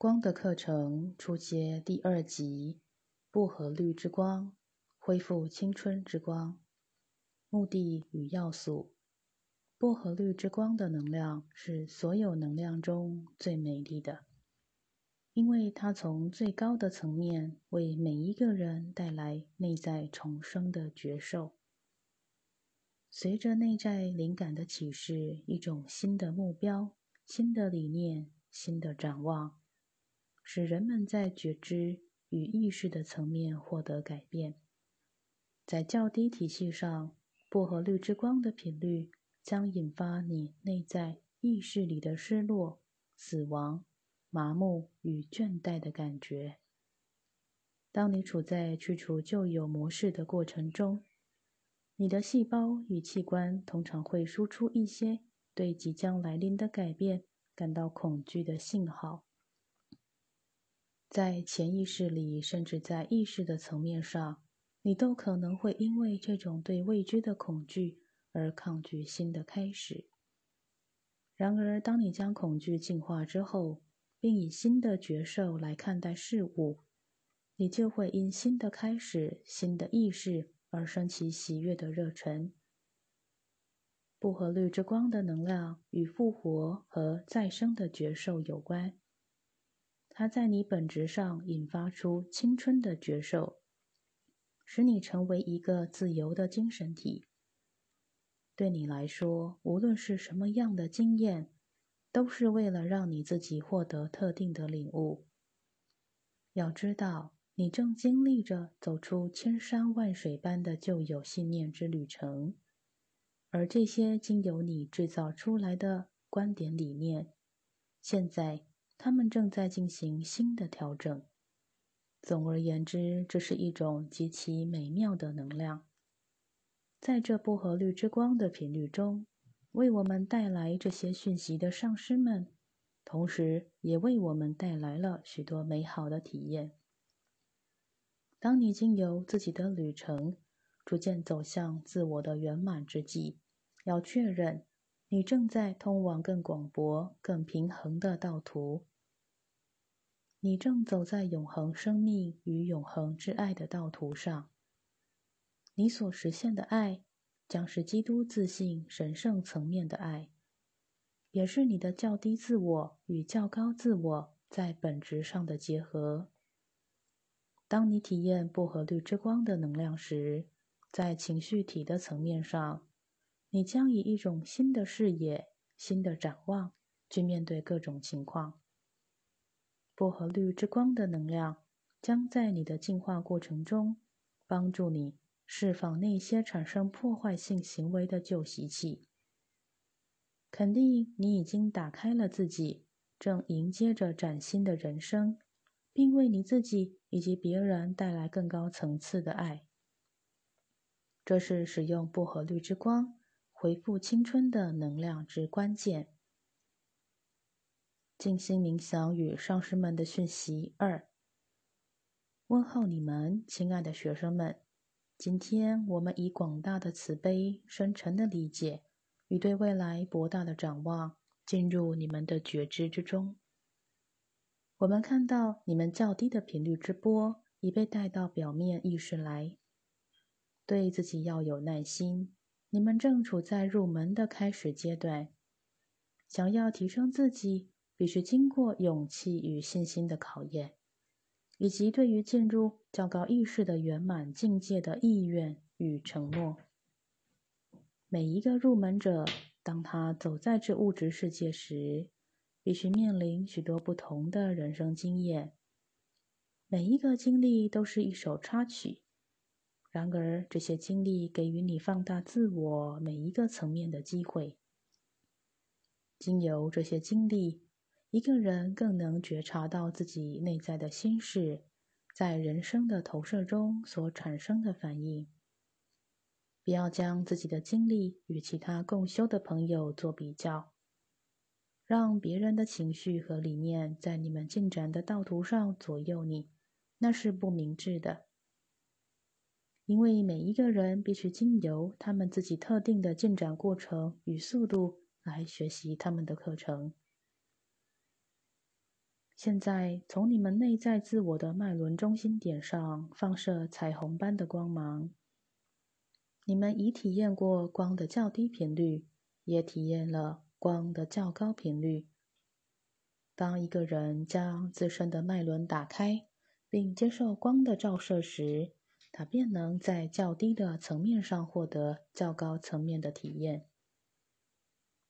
光的课程初阶第二集：薄荷绿之光，恢复青春之光。目的与要素：薄荷绿之光的能量是所有能量中最美丽的，因为它从最高的层面为每一个人带来内在重生的觉受。随着内在灵感的启示，一种新的目标、新的理念、新的展望，使人们在觉知与意识的层面获得改变。在较低体系上，薄荷绿之光的频率将引发你内在意识里的失落、死亡、麻木与倦怠的感觉。当你处在去除旧有模式的过程中，你的细胞与器官通常会输出一些对即将来临的改变感到恐惧的信号。在潜意识里，甚至在意识的层面上，你都可能会因为这种对未知的恐惧而抗拒新的开始。然而，当你将恐惧净化之后，并以新的觉受来看待事物，你就会因新的开始、新的意识。而升起喜悦的热忱。薄荷绿之光的能量与复活和再生的觉受有关。它在你本质上引发出青春的觉受，使你成为一个自由的精神体。对你来说，无论是什么样的经验，都是为了让你自己获得特定的领悟。要知道。你正经历着走出千山万水般的旧有信念之旅程，而这些经由你制造出来的观点理念，现在他们正在进行新的调整。总而言之，这是一种极其美妙的能量，在这薄荷绿之光的频率中，为我们带来这些讯息的上师们，同时也为我们带来了许多美好的体验。当你经由自己的旅程，逐渐走向自我的圆满之际，要确认你正在通往更广博、更平衡的道途。你正走在永恒生命与永恒之爱的道途上。你所实现的爱，将是基督自信神圣层面的爱，也是你的较低自我与较高自我在本质上的结合。当你体验薄荷绿之光的能量时，在情绪体的层面上，你将以一种新的视野、新的展望去面对各种情况。薄荷绿之光的能量将在你的进化过程中帮助你释放那些产生破坏性行为的旧习气。肯定你已经打开了自己，正迎接着崭新的人生。并为你自己以及别人带来更高层次的爱。这是使用薄荷绿之光回复青春的能量之关键。静心冥想与上师们的讯息二：问候你们，亲爱的学生们。今天我们以广大的慈悲、深沉的理解与对未来博大的展望，进入你们的觉知之中。我们看到你们较低的频率之波已被带到表面意识来。对自己要有耐心。你们正处在入门的开始阶段。想要提升自己，必须经过勇气与信心的考验，以及对于进入较高意识的圆满境界的意愿与承诺。每一个入门者，当他走在这物质世界时，必须面临许多不同的人生经验，每一个经历都是一首插曲。然而，这些经历给予你放大自我每一个层面的机会。经由这些经历，一个人更能觉察到自己内在的心事，在人生的投射中所产生的反应。不要将自己的经历与其他共修的朋友做比较。让别人的情绪和理念在你们进展的道途上左右你，那是不明智的。因为每一个人必须经由他们自己特定的进展过程与速度来学习他们的课程。现在，从你们内在自我的脉轮中心点上放射彩虹般的光芒。你们已体验过光的较低频率，也体验了光的较高频率。当一个人将自身的脉轮打开，并接受光的照射时，他便能在较低的层面上获得较高层面的体验。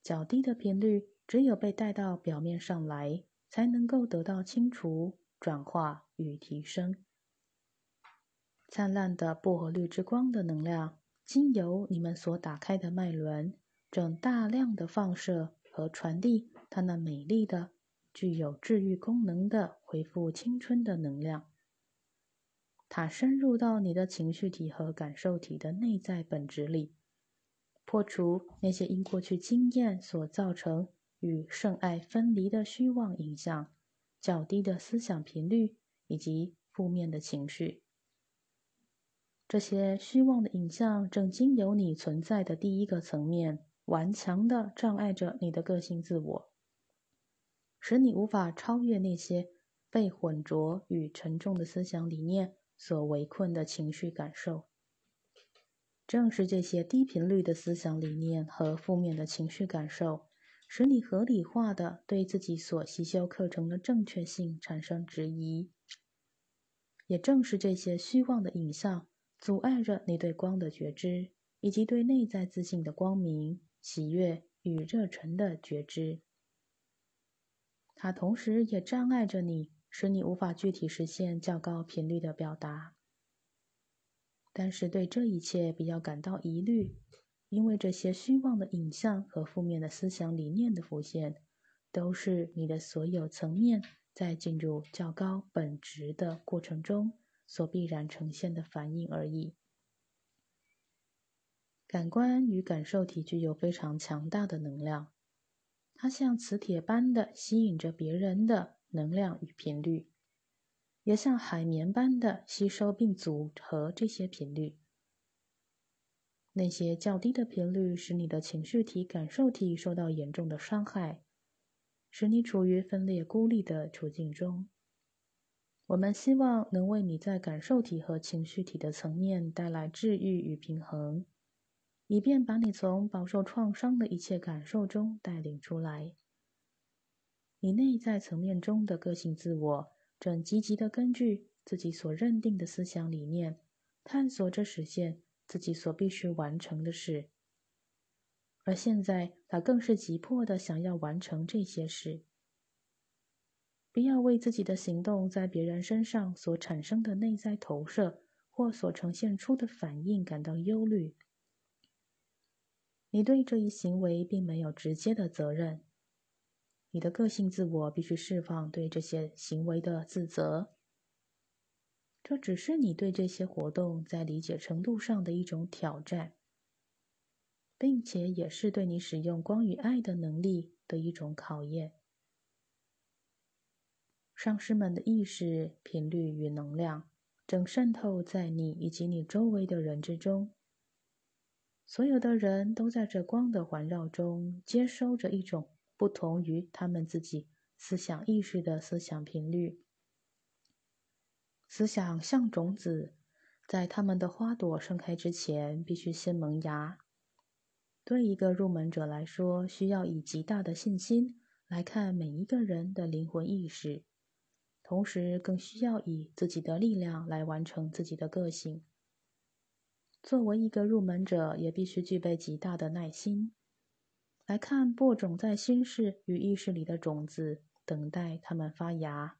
较低的频率只有被带到表面上来。才能够得到清除、转化与提升。灿烂的薄荷绿之光的能量，经由你们所打开的脉轮，正大量的放射和传递它那美丽的、具有治愈功能的恢复青春的能量。它深入到你的情绪体和感受体的内在本质里，破除那些因过去经验所造成。与圣爱分离的虚妄影像、较低的思想频率以及负面的情绪，这些虚妄的影像正经由你存在的第一个层面顽强的障碍着你的个性自我，使你无法超越那些被混浊与沉重的思想理念所围困的情绪感受。正是这些低频率的思想理念和负面的情绪感受。使你合理化的对自己所习修课程的正确性产生质疑，也正是这些虚妄的影像阻碍着你对光的觉知，以及对内在自信的光明、喜悦与热忱的觉知。它同时也障碍着你，使你无法具体实现较高频率的表达。但是对这一切比较感到疑虑。因为这些虚妄的影像和负面的思想理念的浮现，都是你的所有层面在进入较高本质的过程中所必然呈现的反应而已。感官与感受体具有非常强大的能量，它像磁铁般的吸引着别人的能量与频率，也像海绵般的吸收并组合这些频率。那些较低的频率使你的情绪体、感受体受到严重的伤害，使你处于分裂孤立的处境中。我们希望能为你在感受体和情绪体的层面带来治愈与平衡，以便把你从饱受创伤的一切感受中带领出来。你内在层面中的个性自我正积极地根据自己所认定的思想理念，探索着实现。自己所必须完成的事，而现在他更是急迫的想要完成这些事。不要为自己的行动在别人身上所产生的内在投射或所呈现出的反应感到忧虑。你对这一行为并没有直接的责任。你的个性自我必须释放对这些行为的自责。这只是你对这些活动在理解程度上的一种挑战，并且也是对你使用光与爱的能力的一种考验。上师们的意识频率与能量正渗透在你以及你周围的人之中。所有的人都在这光的环绕中接收着一种不同于他们自己思想意识的思想频率。思想像种子，在它们的花朵盛开之前，必须先萌芽。对一个入门者来说，需要以极大的信心来看每一个人的灵魂意识，同时更需要以自己的力量来完成自己的个性。作为一个入门者，也必须具备极大的耐心，来看播种在心事与意识里的种子，等待它们发芽。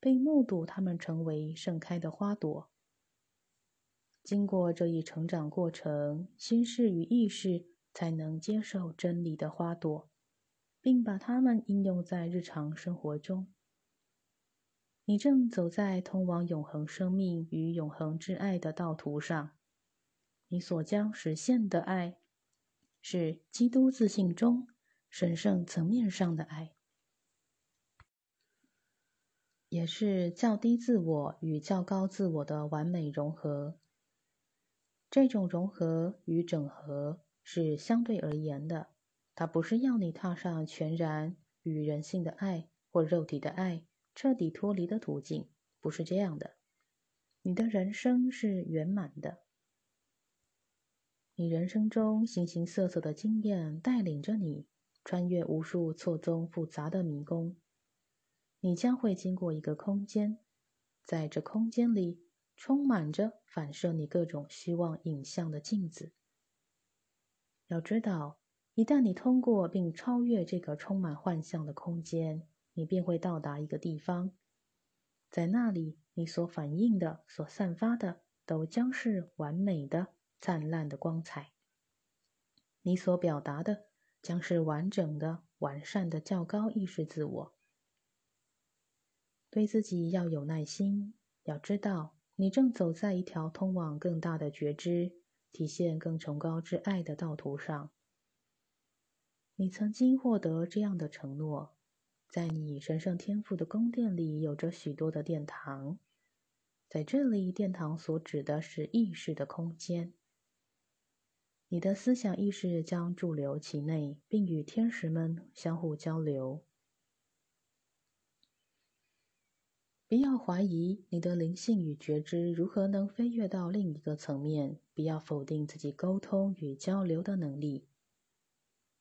被目睹它们成为盛开的花朵。经过这一成长过程，心事与意识才能接受真理的花朵，并把它们应用在日常生活中。你正走在通往永恒生命与永恒之爱的道途上。你所将实现的爱，是基督自信中神圣层面上的爱。也是较低自我与较高自我的完美融合。这种融合与整合是相对而言的，它不是要你踏上全然与人性的爱或肉体的爱彻底脱离的途径，不是这样的。你的人生是圆满的。你人生中形形色色的经验带领着你穿越无数错综复杂的迷宫。你将会经过一个空间，在这空间里充满着反射你各种希望影像的镜子。要知道，一旦你通过并超越这个充满幻象的空间，你便会到达一个地方，在那里，你所反映的、所散发的，都将是完美的。灿烂的光彩，你所表达的将是完整的、完善的较高意识自我。对自己要有耐心，要知道你正走在一条通往更大的觉知、体现更崇高之爱的道途上。你曾经获得这样的承诺：在你神圣天赋的宫殿里，有着许多的殿堂，在这里，殿堂所指的是意识的空间。你的思想意识将驻留其内，并与天使们相互交流。不要怀疑你的灵性与觉知如何能飞跃到另一个层面，不要否定自己沟通与交流的能力。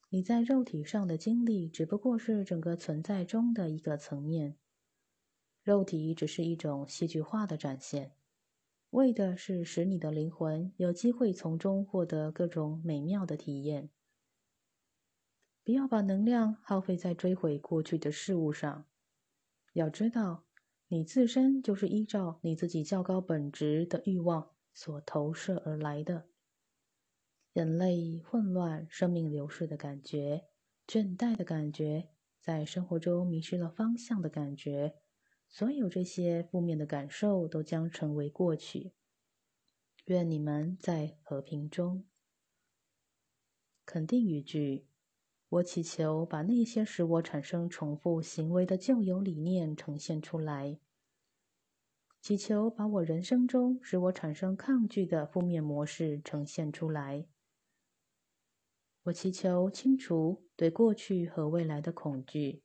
你在肉体上的经历只不过是整个存在中的一个层面，肉体只是一种戏剧化的展现。为的是使你的灵魂有机会从中获得各种美妙的体验。不要把能量耗费在追悔过去的事物上。要知道，你自身就是依照你自己较高本质的欲望所投射而来的。人类混乱、生命流逝的感觉、倦怠的感觉、在生活中迷失了方向的感觉。所有这些负面的感受都将成为过去。愿你们在和平中。肯定语句：我祈求把那些使我产生重复行为的旧有理念呈现出来。祈求把我人生中使我产生抗拒的负面模式呈现出来。我祈求清除对过去和未来的恐惧。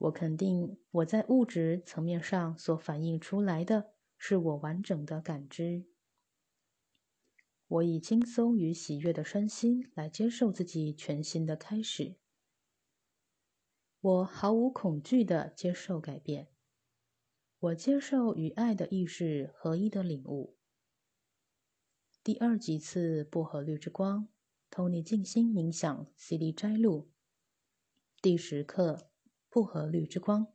我肯定，我在物质层面上所反映出来的是我完整的感知。我以轻松与喜悦的身心来接受自己全新的开始。我毫无恐惧的接受改变。我接受与爱的意识合一的领悟。第二几次薄荷绿之光，Tony 静心冥想 CD 摘录，第十课。薄荷绿之光，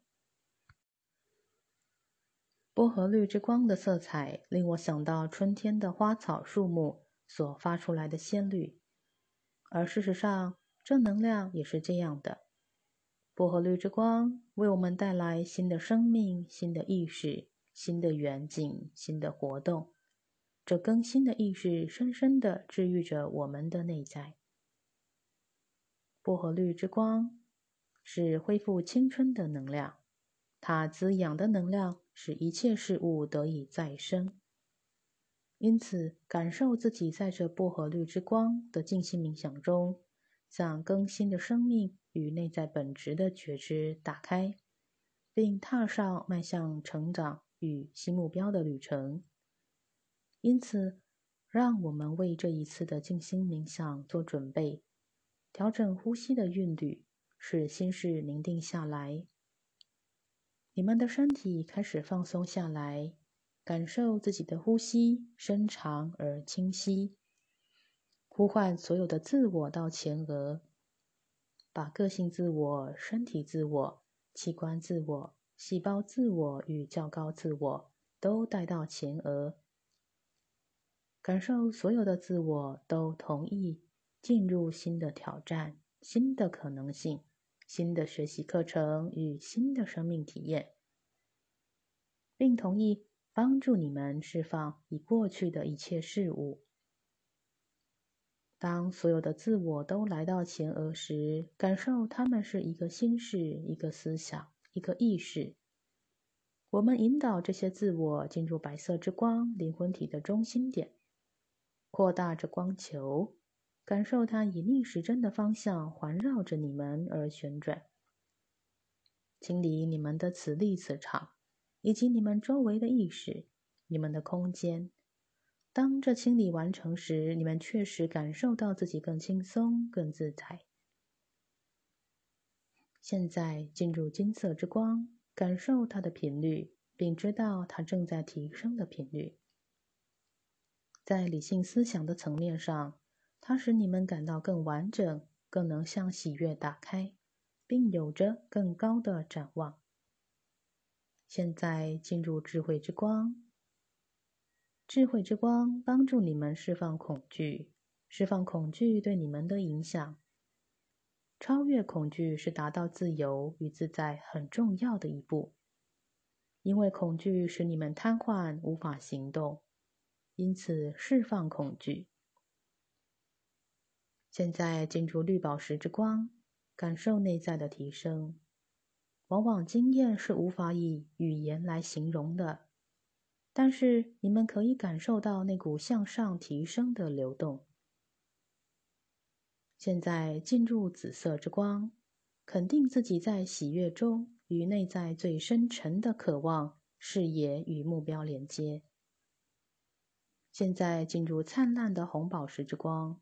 薄荷绿之光的色彩令我想到春天的花草树木所发出来的鲜绿，而事实上，正能量也是这样的。薄荷绿之光为我们带来新的生命、新的意识、新的远景、新的活动。这更新的意识深深的治愈着我们的内在。薄荷绿之光。是恢复青春的能量，它滋养的能量使一切事物得以再生。因此，感受自己在这薄荷绿之光的静心冥想中，向更新的生命与内在本质的觉知打开，并踏上迈向成长与新目标的旅程。因此，让我们为这一次的静心冥想做准备，调整呼吸的韵律。使心事宁定下来，你们的身体开始放松下来，感受自己的呼吸深长而清晰。呼唤所有的自我到前额，把个性自我、身体自我、器官自我、细胞自我与较高自我都带到前额，感受所有的自我都同意进入新的挑战、新的可能性。新的学习课程与新的生命体验，并同意帮助你们释放已过去的一切事物。当所有的自我都来到前额时，感受他们是一个心事、一个思想、一个意识。我们引导这些自我进入白色之光灵魂体的中心点，扩大着光球。感受它以逆时针的方向环绕着你们而旋转。清理你们的磁力磁场，以及你们周围的意识、你们的空间。当这清理完成时，你们确实感受到自己更轻松、更自在。现在进入金色之光，感受它的频率，并知道它正在提升的频率。在理性思想的层面上，它使你们感到更完整，更能向喜悦打开，并有着更高的展望。现在进入智慧之光，智慧之光帮助你们释放恐惧，释放恐惧对你们的影响。超越恐惧是达到自由与自在很重要的一步，因为恐惧使你们瘫痪，无法行动。因此，释放恐惧。现在进入绿宝石之光，感受内在的提升。往往经验是无法以语言来形容的，但是你们可以感受到那股向上提升的流动。现在进入紫色之光，肯定自己在喜悦中与内在最深沉的渴望、视野与目标连接。现在进入灿烂的红宝石之光。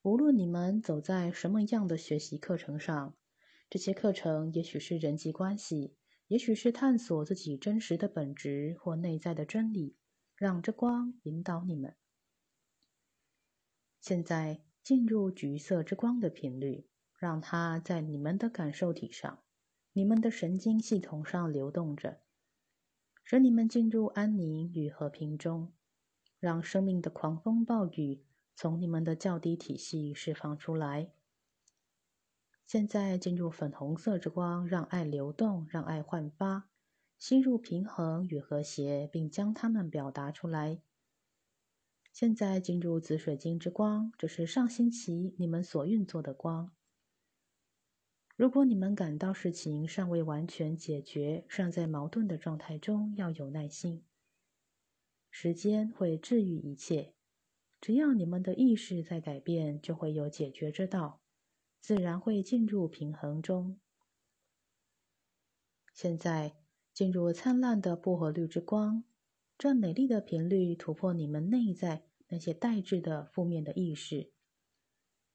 无论你们走在什么样的学习课程上，这些课程也许是人际关系，也许是探索自己真实的本质或内在的真理，让这光引导你们。现在进入橘色之光的频率，让它在你们的感受体上、你们的神经系统上流动着，使你们进入安宁与和平中。让生命的狂风暴雨从你们的较低体系释放出来。现在进入粉红色之光，让爱流动，让爱焕发，吸入平衡与和谐，并将它们表达出来。现在进入紫水晶之光，这是上星期你们所运作的光。如果你们感到事情尚未完全解决，尚在矛盾的状态中，要有耐心。时间会治愈一切，只要你们的意识在改变，就会有解决之道，自然会进入平衡中。现在进入灿烂的薄荷绿之光，这美丽的频率突破你们内在那些代滞的负面的意识，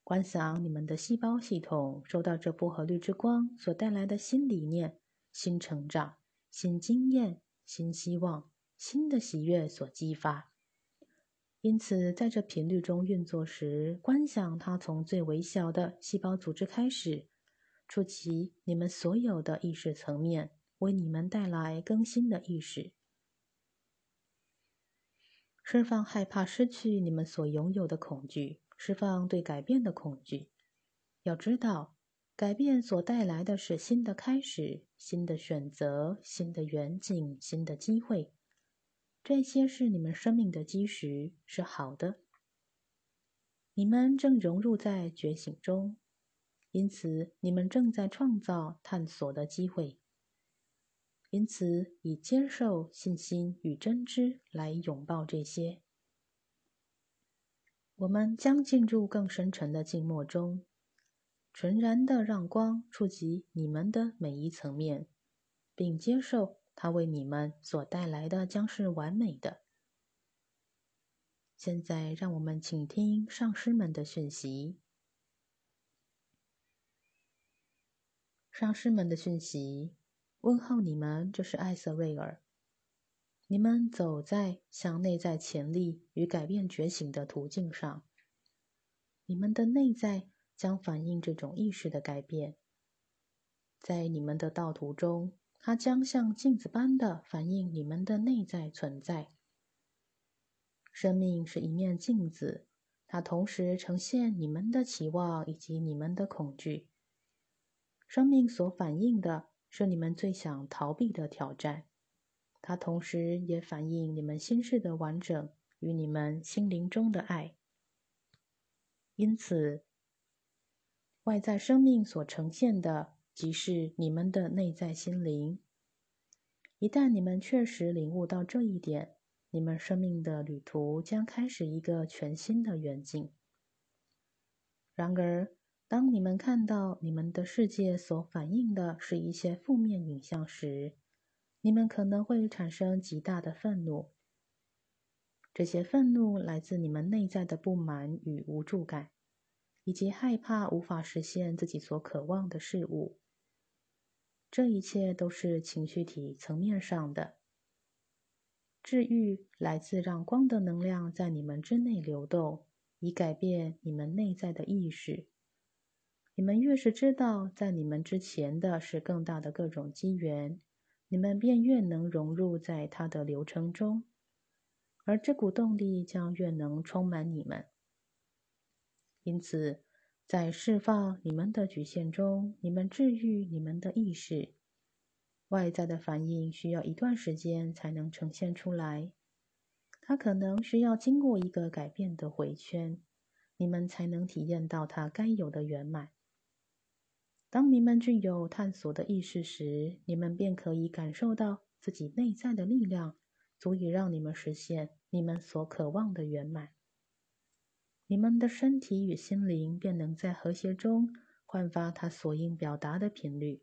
观想你们的细胞系统受到这薄荷绿之光所带来的新理念、新成长、新经验、新希望。新的喜悦所激发，因此在这频率中运作时，观想它从最微小的细胞组织开始，触及你们所有的意识层面，为你们带来更新的意识，释放害怕失去你们所拥有的恐惧，释放对改变的恐惧。要知道，改变所带来的是新的开始、新的选择、新的远景、新的机会。这些是你们生命的基石，是好的。你们正融入在觉醒中，因此你们正在创造探索的机会。因此，以接受、信心与真知来拥抱这些。我们将进入更深沉的静默中，纯然的让光触及你们的每一层面，并接受。他为你们所带来的将是完美的。现在，让我们请听上师们的讯息。上师们的讯息，问候你们，这是艾瑟瑞尔。你们走在向内在潜力与改变觉醒的途径上，你们的内在将反映这种意识的改变，在你们的道途中。它将像镜子般的反映你们的内在存在。生命是一面镜子，它同时呈现你们的期望以及你们的恐惧。生命所反映的是你们最想逃避的挑战，它同时也反映你们心事的完整与你们心灵中的爱。因此，外在生命所呈现的。即是你们的内在心灵。一旦你们确实领悟到这一点，你们生命的旅途将开始一个全新的远景。然而，当你们看到你们的世界所反映的是一些负面影像时，你们可能会产生极大的愤怒。这些愤怒来自你们内在的不满与无助感，以及害怕无法实现自己所渴望的事物。这一切都是情绪体层面上的。治愈来自让光的能量在你们之内流动，以改变你们内在的意识。你们越是知道在你们之前的是更大的各种机缘，你们便越能融入在它的流程中，而这股动力将越能充满你们。因此，在释放你们的局限中，你们治愈你们的意识。外在的反应需要一段时间才能呈现出来，它可能需要经过一个改变的回圈，你们才能体验到它该有的圆满。当你们具有探索的意识时，你们便可以感受到自己内在的力量，足以让你们实现你们所渴望的圆满。你们的身体与心灵便能在和谐中焕发它所应表达的频率。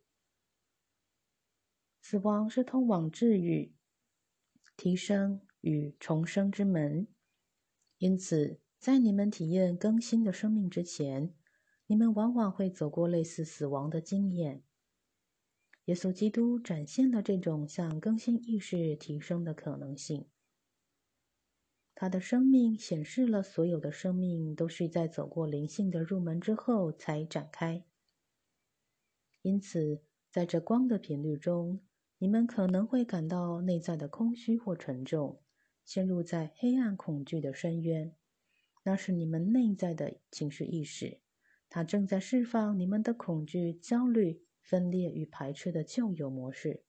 死亡是通往治愈、提升与重生之门，因此，在你们体验更新的生命之前。你们往往会走过类似死亡的经验。耶稣基督展现了这种向更新意识提升的可能性。他的生命显示了所有的生命都是在走过灵性的入门之后才展开。因此，在这光的频率中，你们可能会感到内在的空虚或沉重，陷入在黑暗恐惧的深渊。那是你们内在的情绪意识。它正在释放你们的恐惧、焦虑、分裂与排斥的旧有模式，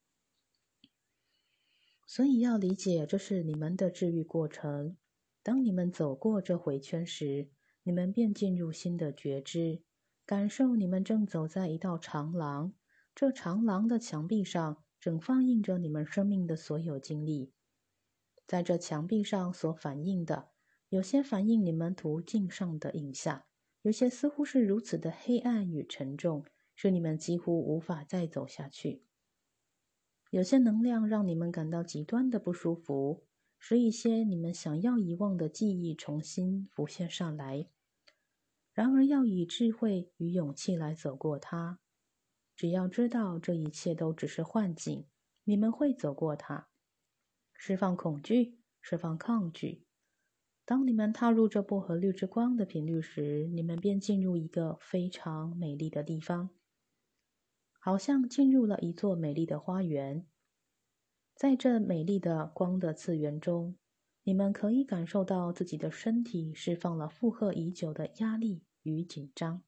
所以要理解这是你们的治愈过程。当你们走过这回圈时，你们便进入新的觉知，感受你们正走在一道长廊。这长廊的墙壁上正放映着你们生命的所有经历，在这墙壁上所反映的，有些反映你们途径上的影像。有些似乎是如此的黑暗与沉重，使你们几乎无法再走下去。有些能量让你们感到极端的不舒服，使一些你们想要遗忘的记忆重新浮现上来。然而，要以智慧与勇气来走过它。只要知道这一切都只是幻境，你们会走过它，释放恐惧，释放抗拒。当你们踏入这薄荷绿之光的频率时，你们便进入一个非常美丽的地方，好像进入了一座美丽的花园。在这美丽的光的次元中，你们可以感受到自己的身体释放了负荷已久的压力与紧张。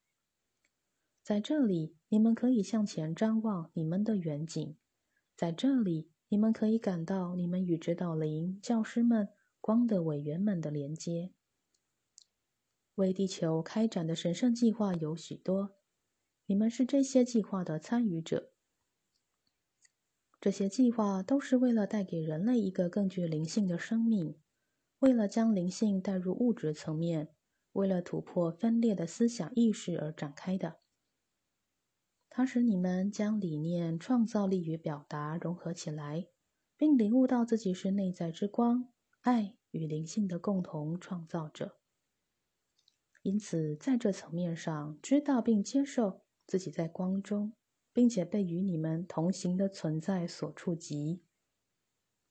在这里，你们可以向前张望你们的远景。在这里，你们可以感到你们与指导灵、教师们。光的委员们的连接，为地球开展的神圣计划有许多，你们是这些计划的参与者。这些计划都是为了带给人类一个更具灵性的生命，为了将灵性带入物质层面，为了突破分裂的思想意识而展开的。它使你们将理念、创造力与表达融合起来，并领悟到自己是内在之光。爱与灵性的共同创造者，因此在这层面上，知道并接受自己在光中，并且被与你们同行的存在所触及。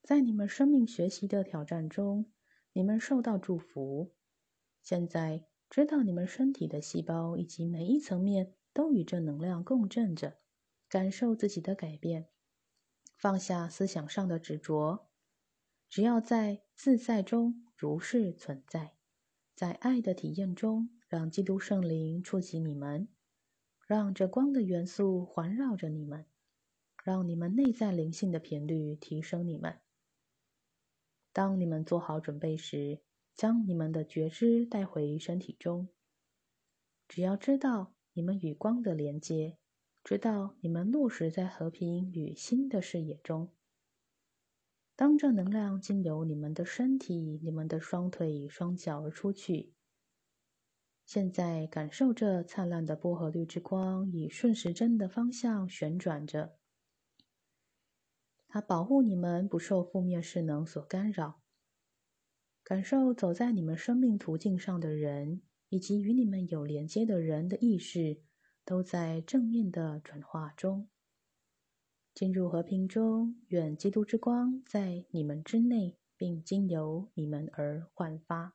在你们生命学习的挑战中，你们受到祝福。现在知道你们身体的细胞以及每一层面都与这能量共振着，感受自己的改变，放下思想上的执着。只要在自在中如是存在，在爱的体验中，让基督圣灵触及你们，让这光的元素环绕着你们，让你们内在灵性的频率提升你们。当你们做好准备时，将你们的觉知带回身体中。只要知道你们与光的连接，知道你们落实在和平与新的视野中。当这能量经由你们的身体、你们的双腿、双脚而出去，现在感受这灿烂的薄荷绿之光以顺时针的方向旋转着，它保护你们不受负面势能所干扰。感受走在你们生命途径上的人，以及与你们有连接的人的意识，都在正面的转化中。进入和平中，愿基督之光在你们之内，并经由你们而焕发。